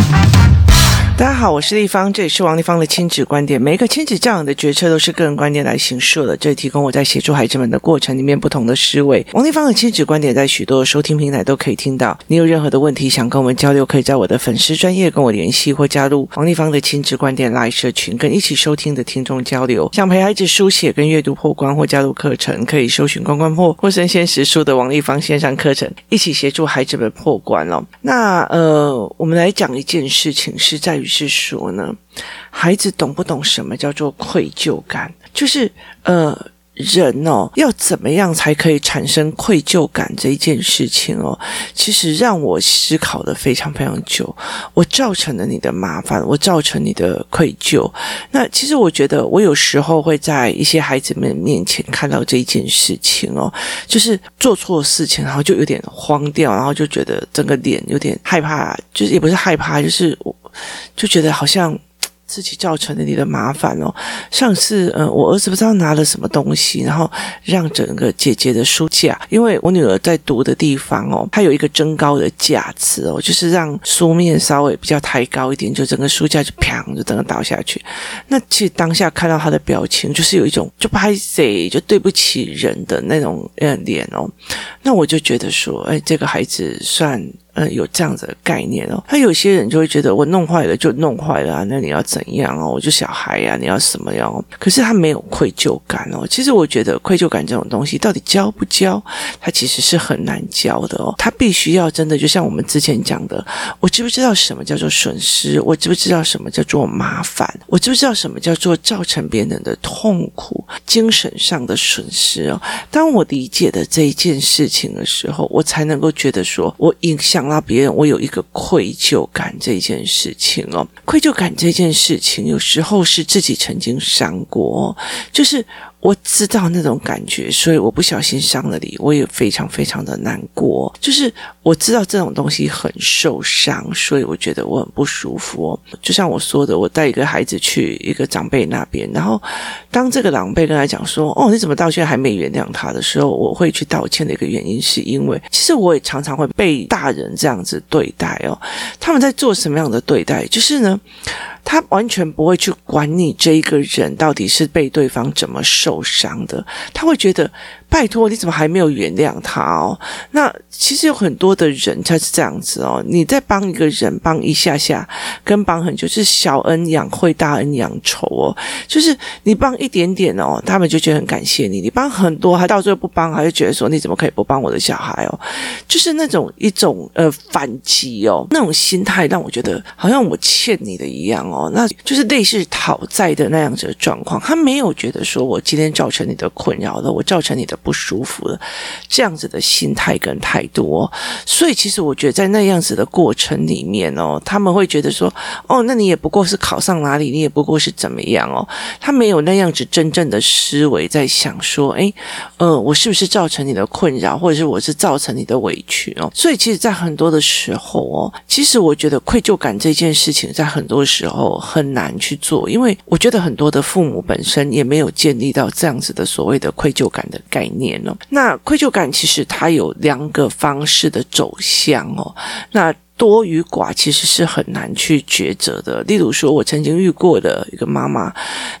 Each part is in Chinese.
Thank you. 大家好，我是丽芳，这里是王丽芳的亲子观点。每一个亲子教养的决策都是个人观点来形设的，这里提供我在协助孩子们的过程里面不同的思维。王丽芳的亲子观点在许多收听平台都可以听到。你有任何的问题想跟我们交流，可以在我的粉丝专业跟我联系，或加入王丽芳的亲子观点 Live 社群，跟一起收听的听众交流。想陪孩子书写跟阅读破关，或加入课程，可以搜寻关关破或身先实书的王丽芳线上课程，一起协助孩子们破关哦。那呃，我们来讲一件事情，是在于。是说呢，孩子懂不懂什么叫做愧疚感？就是呃，人哦，要怎么样才可以产生愧疚感这一件事情哦，其实让我思考的非常非常久。我造成了你的麻烦，我造成你的愧疚。那其实我觉得，我有时候会在一些孩子们面前看到这一件事情哦，就是做错事情，然后就有点慌掉，然后就觉得整个脸有点害怕，就是也不是害怕，就是。就觉得好像自己造成了你的麻烦哦。上次，嗯，我儿子不知道拿了什么东西，然后让整个姐姐的书架，因为我女儿在读的地方哦，它有一个增高的架子哦，就是让书面稍微比较抬高一点，就整个书架就啪就整个倒下去。那其实当下看到他的表情，就是有一种就拍谢就对不起人的那种呃脸哦。那我就觉得说，哎，这个孩子算。嗯，有这样子的概念哦。他有些人就会觉得我弄坏了就弄坏了啊，那你要怎样哦？我就小孩呀，你要什么样？可是他没有愧疚感哦。其实我觉得愧疚感这种东西到底教不教，他其实是很难教的哦。他必须要真的，就像我们之前讲的，我知不知道什么叫做损失？我知不知道什么叫做麻烦？我知不知道什么叫做造成别人的痛苦、精神上的损失哦？当我理解的这一件事情的时候，我才能够觉得说我影响。想到别人，我有一个愧疚感这件事情哦，愧疚感这件事情有时候是自己曾经伤过，就是。我知道那种感觉，所以我不小心伤了你，我也非常非常的难过。就是我知道这种东西很受伤，所以我觉得我很不舒服。就像我说的，我带一个孩子去一个长辈那边，然后当这个长辈跟他讲说：“哦，你怎么到现在还没原谅他的时候”，我会去道歉的一个原因，是因为其实我也常常会被大人这样子对待哦。他们在做什么样的对待？就是呢。他完全不会去管你这一个人到底是被对方怎么受受伤的，他会觉得。拜托，你怎么还没有原谅他哦？那其实有很多的人他是这样子哦。你在帮一个人帮一下下，跟帮很久，就是小恩养会，大恩养仇哦。就是你帮一点点哦，他们就觉得很感谢你；你帮很多，还到最后不帮，还是觉得说你怎么可以不帮我的小孩哦？就是那种一种呃反击哦，那种心态让我觉得好像我欠你的一样哦。那就是类似讨债的那样子的状况。他没有觉得说我今天造成你的困扰了，我造成你的。不舒服的这样子的心态跟态度哦，所以其实我觉得在那样子的过程里面哦，他们会觉得说，哦，那你也不过是考上哪里，你也不过是怎么样哦，他没有那样子真正的思维在想说，诶，呃，我是不是造成你的困扰，或者是我是造成你的委屈哦？所以其实，在很多的时候哦，其实我觉得愧疚感这件事情，在很多时候很难去做，因为我觉得很多的父母本身也没有建立到这样子的所谓的愧疚感的概念哦，那愧疚感其实它有两个方式的走向哦，那。多与寡其实是很难去抉择的。例如说，我曾经遇过的一个妈妈，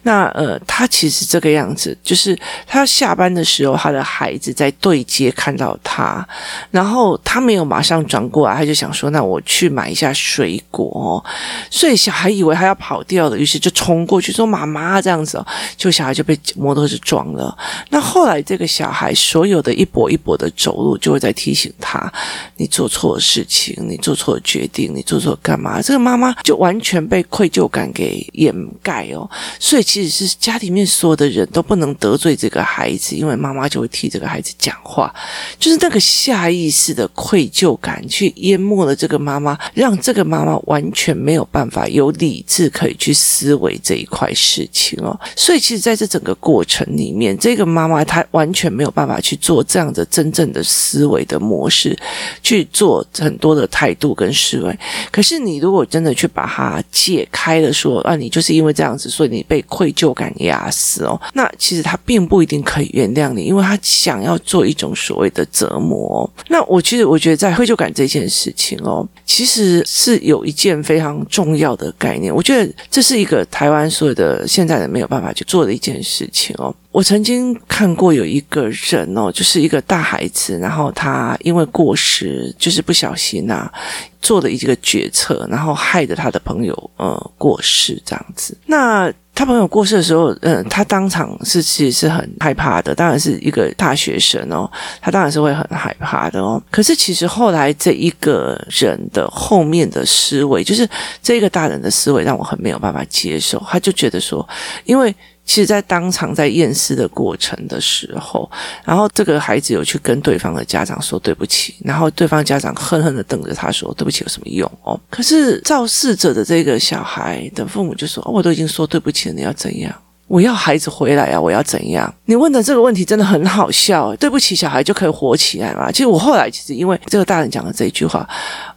那呃，她其实这个样子，就是她下班的时候，她的孩子在对街看到她，然后她没有马上转过来，她就想说：“那我去买一下水果。”所以小孩以为她要跑掉了，于是就冲过去说：“妈妈，这样子哦。”就小孩就被摩托车撞了。那后来这个小孩所有的一跛一跛的走路，就会在提醒他：“你做错事情，你做错。”做决定你做错干嘛？这个妈妈就完全被愧疚感给掩盖哦，所以其实是家里面所有的人都不能得罪这个孩子，因为妈妈就会替这个孩子讲话，就是那个下意识的愧疚感去淹没了这个妈妈，让这个妈妈完全没有办法有理智可以去思维这一块事情哦。所以其实在这整个过程里面，这个妈妈她完全没有办法去做这样的真正的思维的模式，去做很多的态度。跟视为。可是你如果真的去把它解开了说，说啊，你就是因为这样子，所以你被愧疚感压死哦。那其实他并不一定可以原谅你，因为他想要做一种所谓的折磨。那我其实我觉得在愧疚感这件事情哦，其实是有一件非常重要的概念。我觉得这是一个台湾所有的现在人没有办法去做的一件事情哦。我曾经看过有一个人哦，就是一个大孩子，然后他因为过失，就是不小心呐、啊，做了一个决策，然后害得他的朋友呃过世这样子。那他朋友过世的时候，嗯，他当场是其实是很害怕的，当然是一个大学生哦，他当然是会很害怕的哦。可是其实后来这一个人的后面的思维，就是这个大人的思维，让我很没有办法接受。他就觉得说，因为。其实，在当场在验尸的过程的时候，然后这个孩子有去跟对方的家长说对不起，然后对方家长恨恨的瞪着他说对不起有什么用哦？可是肇事者的这个小孩的父母就说，哦，我都已经说对不起了，你要怎样？我要孩子回来啊！我要怎样？你问的这个问题真的很好笑。对不起，小孩就可以活起来吗？其实我后来其实因为这个大人讲的这一句话。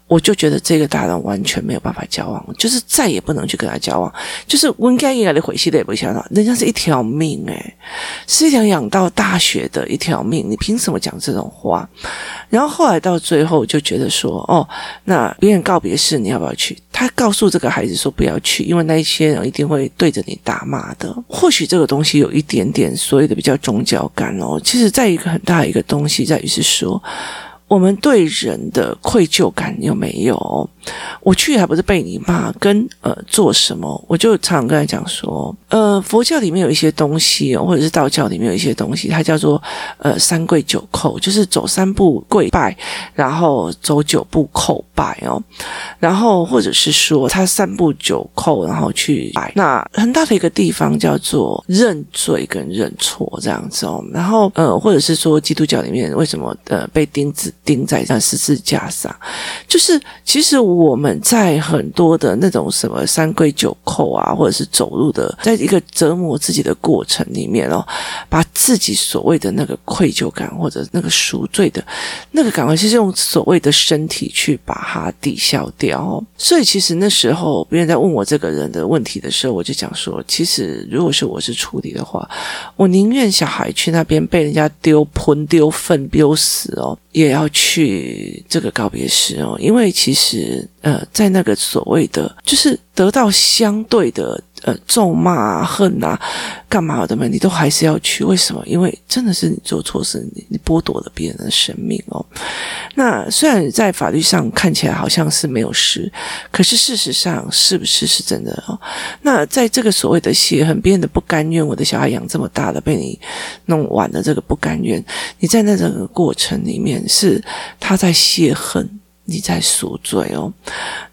我就觉得这个大人完全没有办法交往，就是再也不能去跟他交往。就是温该应该的回去的也不想到，人家是一条命诶，是一条养到大学的一条命，你凭什么讲这种话？然后后来到最后就觉得说，哦，那别人告别式你要不要去？他告诉这个孩子说不要去，因为那一些人一定会对着你打骂的。或许这个东西有一点点所谓的比较宗教感哦。其实在一个很大一个东西在于是说。我们对人的愧疚感有没有？我去还不是被你骂，跟呃做什么？我就常常跟他讲说，呃，佛教里面有一些东西，或者是道教里面有一些东西，它叫做呃三跪九叩，就是走三步跪拜，然后走九步叩拜哦，然后或者是说他三步九叩，然后去拜。那很大的一个地方叫做认罪跟认错这样子哦，然后呃，或者是说基督教里面为什么呃被钉子钉在那十字架上，就是其实我。们在很多的那种什么三跪九叩啊，或者是走路的，在一个折磨自己的过程里面哦，把自己所谓的那个愧疚感或者那个赎罪的那个感觉，其实用所谓的身体去把它抵消掉哦。所以其实那时候别人在问我这个人的问题的时候，我就讲说，其实如果是我是处理的话，我宁愿小孩去那边被人家丢盆丢粪丢死哦。也要去这个告别式哦，因为其实呃，在那个所谓的就是得到相对的。呃，咒骂啊、恨啊、干嘛的嘛，你都还是要去。为什么？因为真的是你做错事，你你剥夺了别人的生命哦。那虽然在法律上看起来好像是没有事，可是事实上是不是是真的哦？那在这个所谓的泄恨，别人的不甘愿，我的小孩养这么大了，被你弄完了，这个不甘愿，你在那整个过程里面是他在泄恨。你在赎罪哦，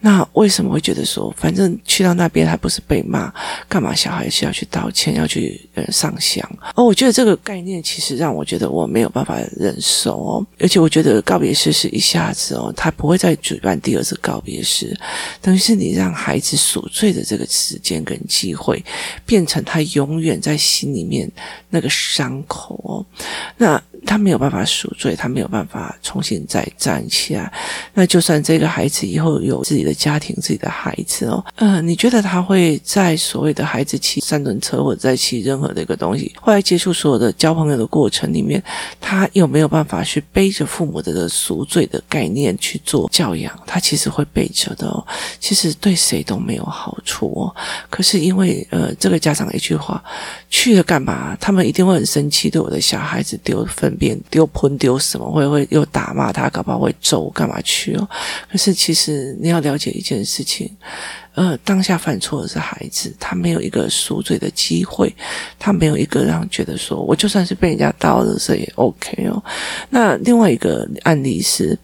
那为什么会觉得说，反正去到那边还不是被骂，干嘛小孩是要去道歉，要去呃上香？哦，我觉得这个概念其实让我觉得我没有办法忍受哦，而且我觉得告别式是一下子哦，他不会再举办第二次告别式，等于是你让孩子赎罪的这个时间跟机会，变成他永远在心里面那个伤口哦，那。他没有办法赎罪，他没有办法重新再站起来。那就算这个孩子以后有自己的家庭、自己的孩子哦，呃，你觉得他会在所谓的孩子骑三轮车或者在骑任何的一个东西，后来接触所有的交朋友的过程里面，他有没有办法去背着父母的这个赎罪的概念去做教养？他其实会背着的哦，其实对谁都没有好处哦。可是因为呃，这个家长一句话，去了干嘛？他们一定会很生气，对我的小孩子丢分。边丢喷丢什么，会会又打骂他，搞不好会揍，干嘛去哦？可是其实你要了解一件事情，呃，当下犯错的是孩子，他没有一个赎罪的机会，他没有一个让觉得说，我就算是被人家刀了，这也 OK 哦。那另外一个案例是。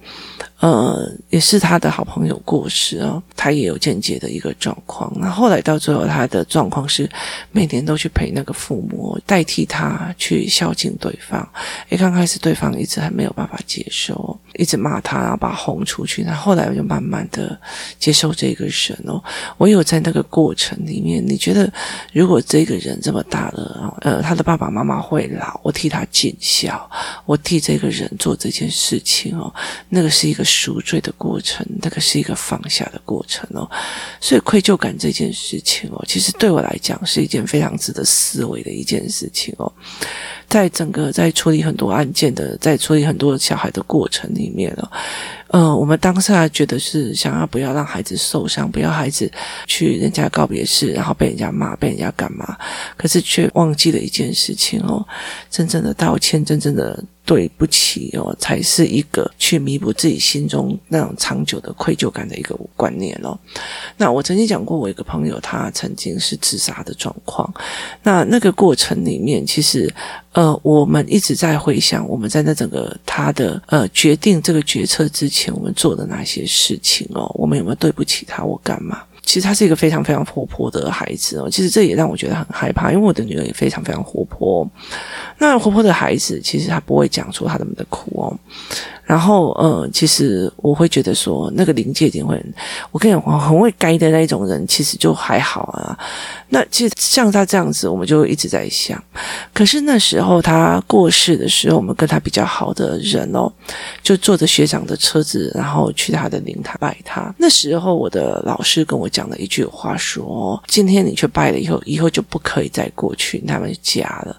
呃，也是他的好朋友过世哦，他也有间接的一个状况。那后来到最后，他的状况是每年都去陪那个父母，代替他去孝敬对方。诶，刚开始对方一直还没有办法接受，一直骂他，然后把他轰出去。那后来我就慢慢的接受这个人哦。我有在那个过程里面，你觉得如果这个人这么大了，呃，他的爸爸妈妈会老，我替他尽孝，我替这个人做这件事情哦，那个是一个。赎罪的过程，那个是一个放下的过程哦。所以愧疚感这件事情哦，其实对我来讲是一件非常值得思维的一件事情哦。在整个在处理很多案件的，在处理很多小孩的过程里面哦。嗯，我们当下觉得是想要不要让孩子受伤，不要孩子去人家告别式，然后被人家骂，被人家干嘛？可是却忘记了一件事情哦，真正的道歉，真正的。对不起哦，才是一个去弥补自己心中那种长久的愧疚感的一个观念哦。那我曾经讲过，我一个朋友他曾经是自杀的状况。那那个过程里面，其实呃，我们一直在回想我们在那整个他的呃决定这个决策之前，我们做的那些事情哦，我们有没有对不起他？我干嘛？其实他是一个非常非常活泼的孩子哦，其实这也让我觉得很害怕，因为我的女儿也非常非常活泼。那活泼的孩子，其实他不会讲出他们的苦哦。然后，呃，其实我会觉得说，那个临界点会，我跟你讲，很会该的那一种人，其实就还好啊。那其实像他这样子，我们就一直在想。可是那时候他过世的时候，我们跟他比较好的人哦，就坐着学长的车子，然后去他的灵堂拜他。那时候我的老师跟我讲了一句话说：“今天你去拜了以后，以后就不可以再过去他们家了。”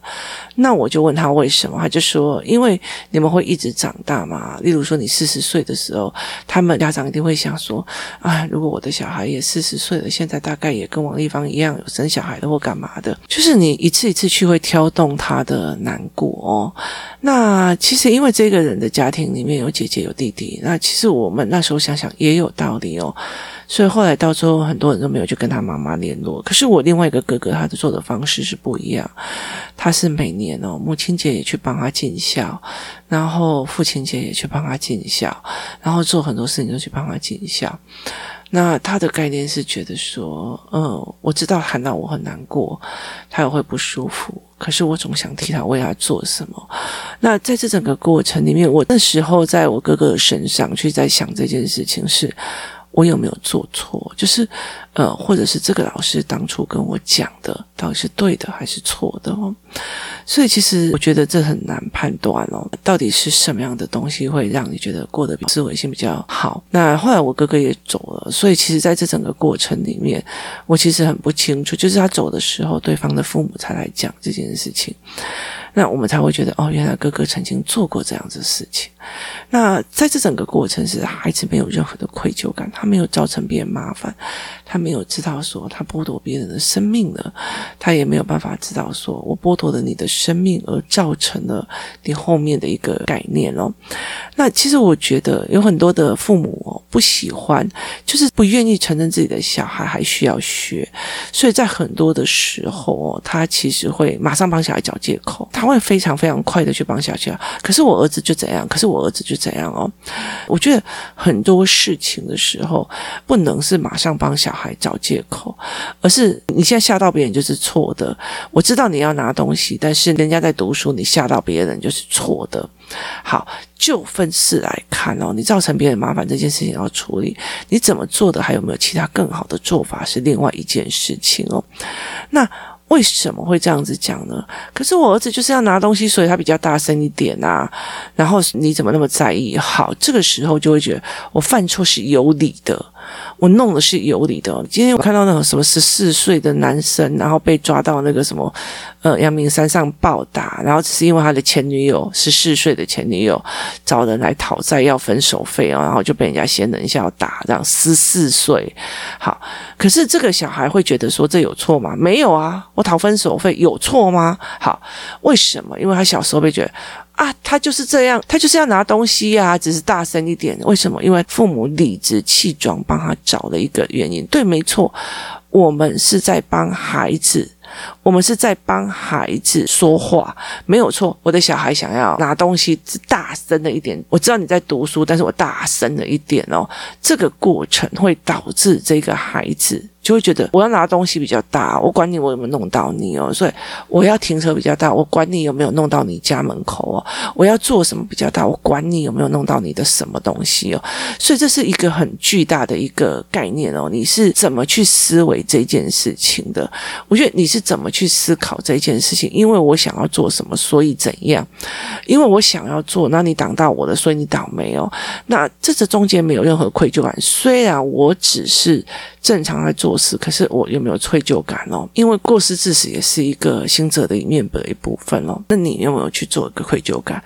那我就问他为什么，他就说：“因为你们会一直长大嘛。例如说你四十岁的时候，他们家长一定会想说：啊，如果我的小孩也四十岁了，现在大概也跟王丽芳一样有。”生小孩的或干嘛的，就是你一次一次去会挑动他的难过哦。那其实因为这个人的家庭里面有姐姐有弟弟，那其实我们那时候想想也有道理哦。所以后来到时候很多人都没有去跟他妈妈联络。可是我另外一个哥哥，他的做的方式是不一样。他是每年哦，母亲节也去帮他尽孝，然后父亲节也去帮他尽孝，然后做很多事情都去帮他尽孝。那他的概念是觉得说，嗯，我知道喊到我很难过，他也会不舒服，可是我总想替他为他做什么。那在这整个过程里面，我那时候在我哥哥身上去在想这件事情是。我有没有做错？就是，呃，或者是这个老师当初跟我讲的，到底是对的还是错的哦？所以其实我觉得这很难判断哦，到底是什么样的东西会让你觉得过得比思维性比较好？那后来我哥哥也走了，所以其实在这整个过程里面，我其实很不清楚，就是他走的时候，对方的父母才来讲这件事情。那我们才会觉得哦，原来哥哥曾经做过这样子事情。那在这整个过程是孩子没有任何的愧疚感，他没有造成别人麻烦，他没有知道说他剥夺别人的生命了，他也没有办法知道说我剥夺了你的生命而造成了你后面的一个概念哦。那其实我觉得有很多的父母哦不喜欢，就是不愿意承认自己的小孩还需要学，所以在很多的时候哦，他其实会马上帮小孩找借口，他。会非常非常快的去帮小孩，可是我儿子就怎样，可是我儿子就怎样哦。我觉得很多事情的时候，不能是马上帮小还找借口，而是你现在吓到别人就是错的。我知道你要拿东西，但是人家在读书，你吓到别人就是错的。好，就分事来看哦，你造成别人麻烦这件事情要处理，你怎么做的，还有没有其他更好的做法是另外一件事情哦。那。为什么会这样子讲呢？可是我儿子就是要拿东西，所以他比较大声一点啊。然后你怎么那么在意？好，这个时候就会觉得我犯错是有理的。我弄的是有理的。今天我看到那种什么十四岁的男生，然后被抓到那个什么呃阳明山上暴打，然后只是因为他的前女友十四岁的前女友找人来讨债要分手费哦，然后就被人家先人下打，这样十四岁。好，可是这个小孩会觉得说这有错吗？没有啊，我讨分手费有错吗？好，为什么？因为他小时候被觉得。啊，他就是这样，他就是要拿东西呀、啊，只是大声一点。为什么？因为父母理直气壮帮他找了一个原因。对，没错，我们是在帮孩子，我们是在帮孩子说话，没有错。我的小孩想要拿东西，大声了一点。我知道你在读书，但是我大声了一点哦。这个过程会导致这个孩子。就会觉得我要拿东西比较大，我管你我有没有弄到你哦，所以我要停车比较大，我管你有没有弄到你家门口哦，我要做什么比较大，我管你有没有弄到你的什么东西哦，所以这是一个很巨大的一个概念哦，你是怎么去思维这件事情的？我觉得你是怎么去思考这件事情？因为我想要做什么，所以怎样？因为我想要做，那你挡到我了，所以你倒霉哦。那这这中间没有任何愧疚感，虽然我只是。正常在做可是我有没有愧疚感哦？因为过失致死也是一个刑责的一面的一部分哦。那你有没有去做一个愧疚感？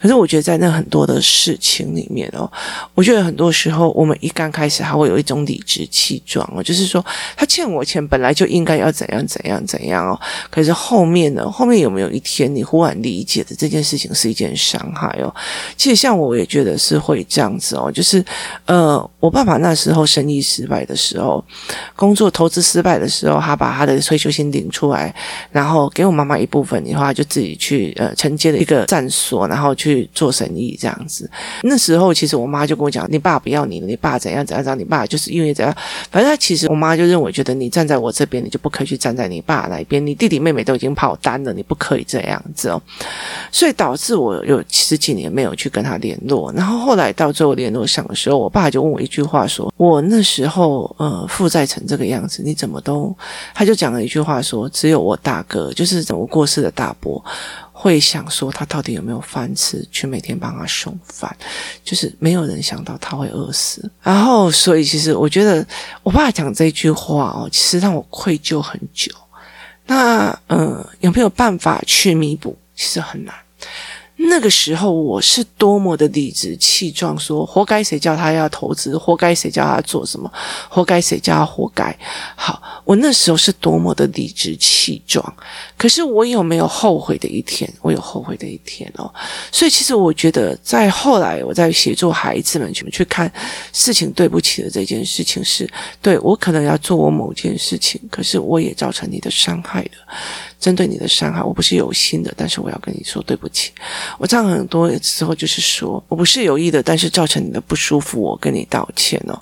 可是我觉得在那很多的事情里面哦，我觉得很多时候我们一刚开始还会有一种理直气壮哦，就是说他欠我钱本来就应该要怎样怎样怎样哦。可是后面呢？后面有没有一天你忽然理解的这件事情是一件伤害哦？其实像我也觉得是会这样子哦，就是呃，我爸爸那时候生意失败的时候。工作投资失败的时候，他把他的退休金领出来，然后给我妈妈一部分，以后他就自己去呃承接了一个站所，然后去做生意这样子。那时候其实我妈就跟我讲：“你爸不要你了，你爸怎样怎样怎样，你爸就是因为怎样。”反正他其实我妈就认为，觉得你站在我这边，你就不可以去站在你爸那边。你弟弟妹妹都已经跑单了，你不可以这样子哦。所以导致我有十几年没有去跟他联络。然后后来到最后联络上的时候，我爸就问我一句话说：“我那时候呃。”负债成这个样子，你怎么都？他就讲了一句话说：“只有我大哥，就是怎么过世的大伯，会想说他到底有没有饭吃，去每天帮他送饭，就是没有人想到他会饿死。然后，所以其实我觉得我爸讲这句话哦，其实让我愧疚很久。那嗯，有没有办法去弥补？其实很难。”那个时候我是多么的理直气壮，说活该谁叫他要投资，活该谁叫他做什么，活该谁叫他活该。好，我那时候是多么的理直气壮。可是我有没有后悔的一天？我有后悔的一天哦。所以其实我觉得，在后来我在协助孩子们去去看事情对不起的这件事情是，对，我可能要做我某件事情，可是我也造成你的伤害了。针对你的伤害，我不是有心的，但是我要跟你说对不起。我这样很多时候就是说我不是有意的，但是造成你的不舒服，我跟你道歉哦。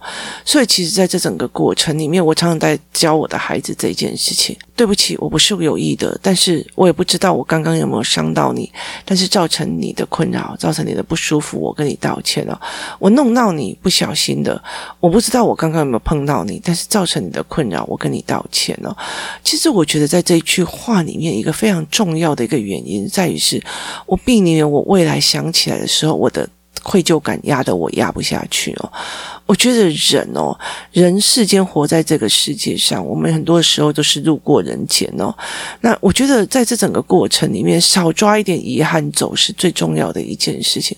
所以其实在这整个过程里面，我常常在教我的孩子这件事情。对不起，我不是有意的，但是我也不知道我刚刚有没有伤到你，但是造成你的困扰，造成你的不舒服，我跟你道歉了。我弄到你不小心的，我不知道我刚刚有没有碰到你，但是造成你的困扰，我跟你道歉了。其实我觉得在这一句话里面，一个非常重要的一个原因在于是，我避免我未来想起来的时候，我的愧疚感压得我压不下去哦。我觉得人哦，人世间活在这个世界上，我们很多时候都是路过人间哦。那我觉得在这整个过程里面，少抓一点遗憾走是最重要的一件事情，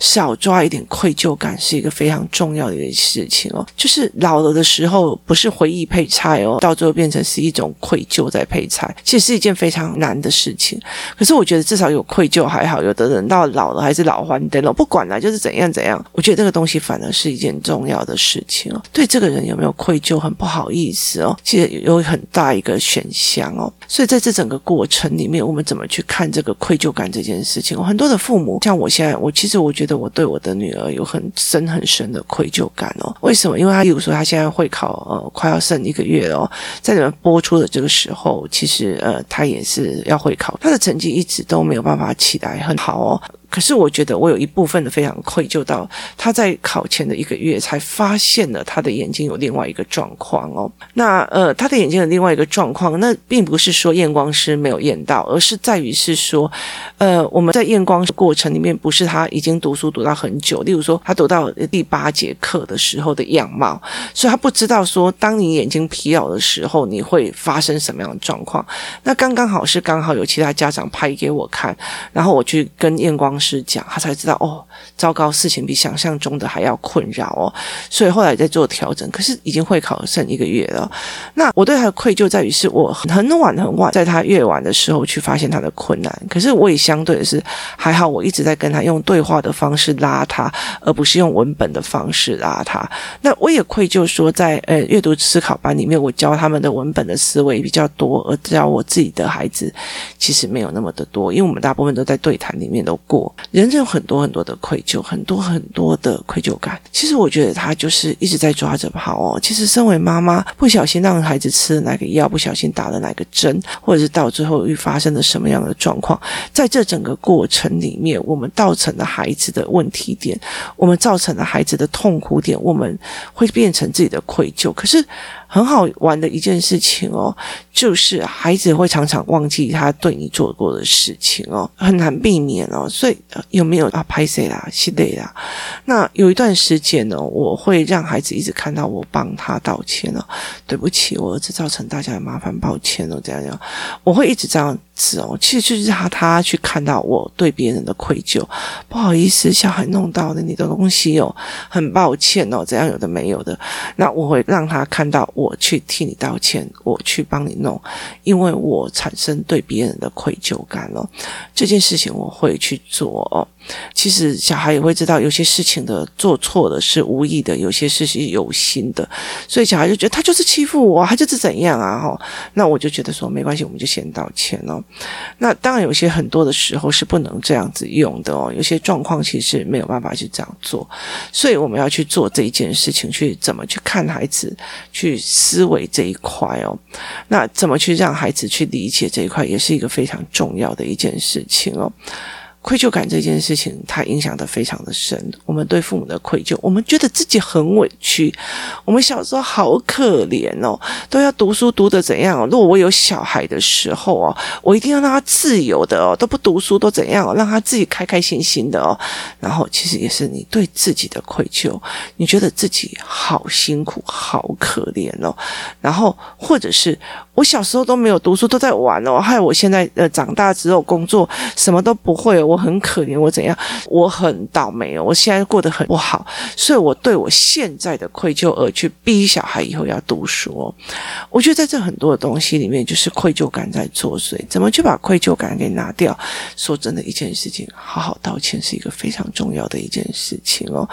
少抓一点愧疚感是一个非常重要的一件事情哦。就是老了的时候，不是回忆配菜哦，到最后变成是一种愧疚在配菜，其实是一件非常难的事情。可是我觉得至少有愧疚还好，有的人到老了还是老还灯了，不管了，就是怎样怎样。我觉得这个东西反而是一件重要。要的事情哦，对这个人有没有愧疚，很不好意思哦，其实有很大一个选项哦，所以在这整个过程里面，我们怎么去看这个愧疚感这件事情？很多的父母，像我现在，我其实我觉得我对我的女儿有很深很深的愧疚感哦。为什么？因为她，比如说她现在会考，呃，快要剩一个月了哦，在你们播出的这个时候，其实呃，她也是要会考，她的成绩一直都没有办法起来很好哦。可是我觉得我有一部分的非常愧疚到他在考前的一个月才发现了他的眼睛有另外一个状况哦。那呃，他的眼睛有另外一个状况，那并不是说验光师没有验到，而是在于是说，呃，我们在验光过程里面不是他已经读书读到很久，例如说他读到第八节课的时候的样貌，所以他不知道说当你眼睛疲劳的时候你会发生什么样的状况。那刚刚好是刚好有其他家长拍给我看，然后我去跟验光。是讲，他才知道哦，糟糕，事情比想象中的还要困扰哦，所以后来在做调整。可是已经会考剩一个月了，那我对他的愧疚在于是我很晚很晚，在他越晚的时候去发现他的困难。可是我也相对的是还好，我一直在跟他用对话的方式拉他，而不是用文本的方式拉他。那我也愧疚说在，在呃阅读思考班里面，我教他们的文本的思维比较多，而教我自己的孩子其实没有那么的多，因为我们大部分都在对谈里面都过。我。人有很多很多的愧疚，很多很多的愧疚感。其实我觉得他就是一直在抓着跑哦。其实身为妈妈，不小心让孩子吃了哪个药，不小心打了哪个针，或者是到最后又发生了什么样的状况，在这整个过程里面，我们造成了孩子的问题点，我们造成了孩子的痛苦点，我们会变成自己的愧疚。可是。很好玩的一件事情哦，就是孩子会常常忘记他对你做过的事情哦，很难避免哦。所以有没有啊？拍谁啦，系列啦。那有一段时间呢，我会让孩子一直看到我帮他道歉了，对不起，我儿子造成大家的麻烦，抱歉了，这样样，我会一直这样子哦。其实就是他他去看到我对别人的愧疚，不好意思，小孩弄到了你的东西哦，很抱歉哦，这样有的没有的。那我会让他看到我。去替你道歉，我去帮你弄，因为我产生对别人的愧疚感了。这件事情我会去做哦。其实小孩也会知道，有些事情的做错了是无意的，有些事是有心的，所以小孩就觉得他就是欺负我，他就是怎样啊？哈，那我就觉得说没关系，我们就先道歉哦。那当然有些很多的时候是不能这样子用的哦，有些状况其实没有办法去这样做，所以我们要去做这一件事情，去怎么去看孩子，去思维这一块哦。那怎么去让孩子去理解这一块，也是一个非常重要的一件事情哦。愧疚感这件事情，它影响得非常的深。我们对父母的愧疚，我们觉得自己很委屈。我们小时候好可怜哦，都要读书读得怎样？如果我有小孩的时候哦，我一定要让他自由的哦，都不读书都怎样哦？让他自己开开心心的哦。然后其实也是你对自己的愧疚，你觉得自己好辛苦、好可怜哦。然后或者是我小时候都没有读书，都在玩哦，害我现在呃长大之后工作什么都不会。我很可怜，我怎样？我很倒霉哦，我现在过得很不好，所以我对我现在的愧疚而去逼小孩以后要读书。我觉得在这很多的东西里面，就是愧疚感在作祟。怎么去把愧疚感给拿掉？说真的，一件事情，好好道歉是一个非常重要的一件事情哦。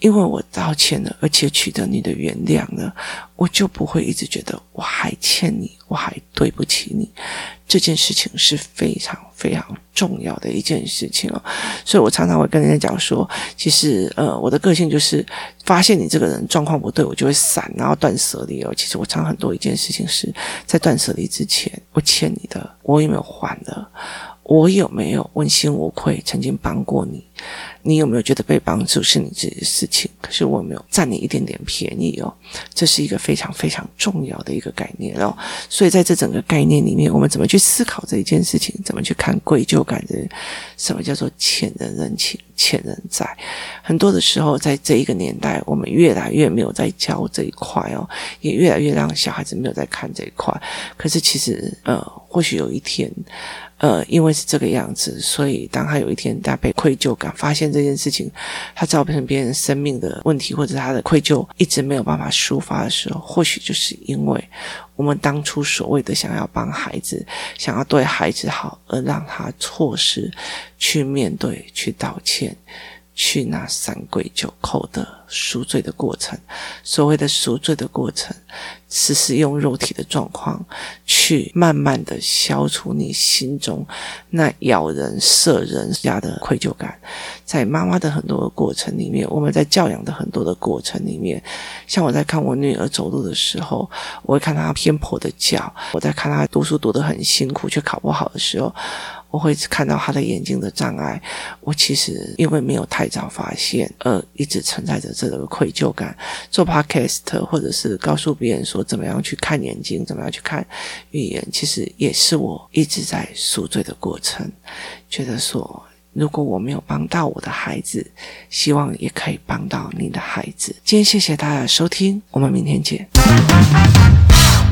因为我道歉了，而且取得你的原谅了，我就不会一直觉得我还欠你，我还对不起你。这件事情是非常非常重要的一件事情哦，所以我常常会跟人家讲说，其实呃，我的个性就是发现你这个人状况不对，我就会闪，然后断舍离哦。其实我常很多一件事情是在断舍离之前，我欠你的，我有没有还的？我有没有问心无愧，曾经帮过你？你有没有觉得被帮助是你自己的事情？可是我没有占你一点点便宜哦？这是一个非常非常重要的一个概念哦。所以在这整个概念里面，我们怎么去思考这一件事情？怎么去看愧疚感的？什么叫做欠人人情、欠人债？很多的时候，在这一个年代，我们越来越没有在教这一块哦，也越来越让小孩子没有在看这一块。可是其实，呃，或许有一天。呃，因为是这个样子，所以当他有一天他被愧疚感发现这件事情，他造成别人生命的问题，或者他的愧疚一直没有办法抒发的时候，或许就是因为我们当初所谓的想要帮孩子，想要对孩子好，而让他错失去面对、去道歉。去那三跪九叩的赎罪的过程，所谓的赎罪的过程，是使用肉体的状况去慢慢的消除你心中那咬人、射人家的愧疚感。在妈妈的很多的过程里面，我们在教养的很多的过程里面，像我在看我女儿走路的时候，我会看她偏颇的脚；我在看她读书读得很辛苦却考不好的时候。我会看到他的眼睛的障碍，我其实因为没有太早发现，而一直存在着这个愧疚感。做 podcast 或者是告诉别人说怎么样去看眼睛，怎么样去看语言，其实也是我一直在赎罪的过程。觉得说，如果我没有帮到我的孩子，希望也可以帮到你的孩子。今天谢谢大家的收听，我们明天见。